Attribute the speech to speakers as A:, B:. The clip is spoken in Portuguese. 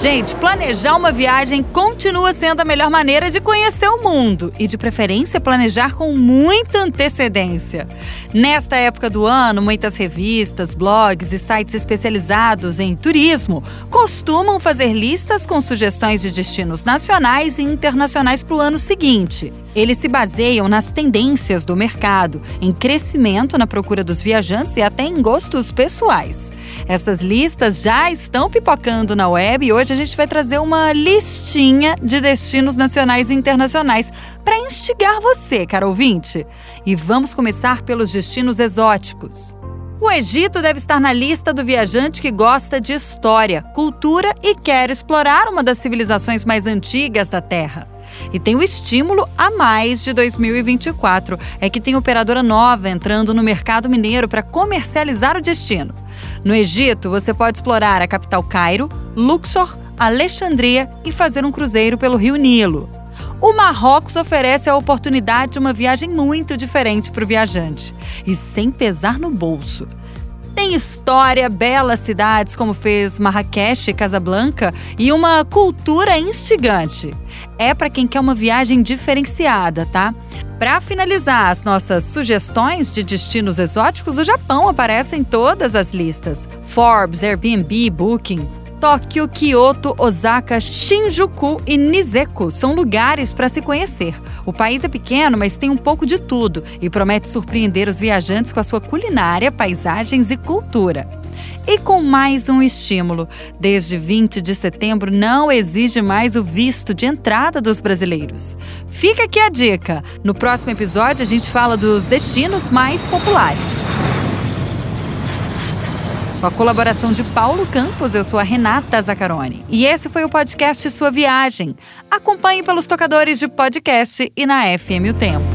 A: Gente, planejar uma viagem continua sendo a melhor maneira de conhecer o mundo e, de preferência, planejar com muita antecedência. Nesta época do ano, muitas revistas, blogs e sites especializados em turismo costumam fazer listas com sugestões de destinos nacionais e internacionais para o ano seguinte. Eles se baseiam nas tendências do mercado, em crescimento na procura dos viajantes e até em gostos pessoais. Essas listas já estão pipocando na web e hoje a gente vai trazer uma listinha de destinos nacionais e internacionais para instigar você, caro ouvinte. E vamos começar pelos destinos exóticos. O Egito deve estar na lista do viajante que gosta de história, cultura e quer explorar uma das civilizações mais antigas da Terra. E tem o estímulo a mais de 2024, é que tem operadora nova entrando no mercado mineiro para comercializar o destino. No Egito, você pode explorar a capital Cairo, Luxor, Alexandria e fazer um cruzeiro pelo Rio Nilo. O Marrocos oferece a oportunidade de uma viagem muito diferente para o viajante e sem pesar no bolso. Tem história, belas cidades como fez Marrakech e Casablanca e uma cultura instigante. É para quem quer uma viagem diferenciada, tá? Para finalizar as nossas sugestões de destinos exóticos, o Japão aparece em todas as listas. Forbes, Airbnb, Booking. Tóquio, Kyoto, Osaka, Shinjuku e Niseko são lugares para se conhecer. O país é pequeno, mas tem um pouco de tudo e promete surpreender os viajantes com a sua culinária, paisagens e cultura. E com mais um estímulo, desde 20 de setembro não exige mais o visto de entrada dos brasileiros. Fica aqui a dica: no próximo episódio a gente fala dos destinos mais populares. Com a colaboração de Paulo Campos, eu sou a Renata Zacarone. E esse foi o podcast Sua Viagem. Acompanhe pelos tocadores de podcast e na FM O Tempo.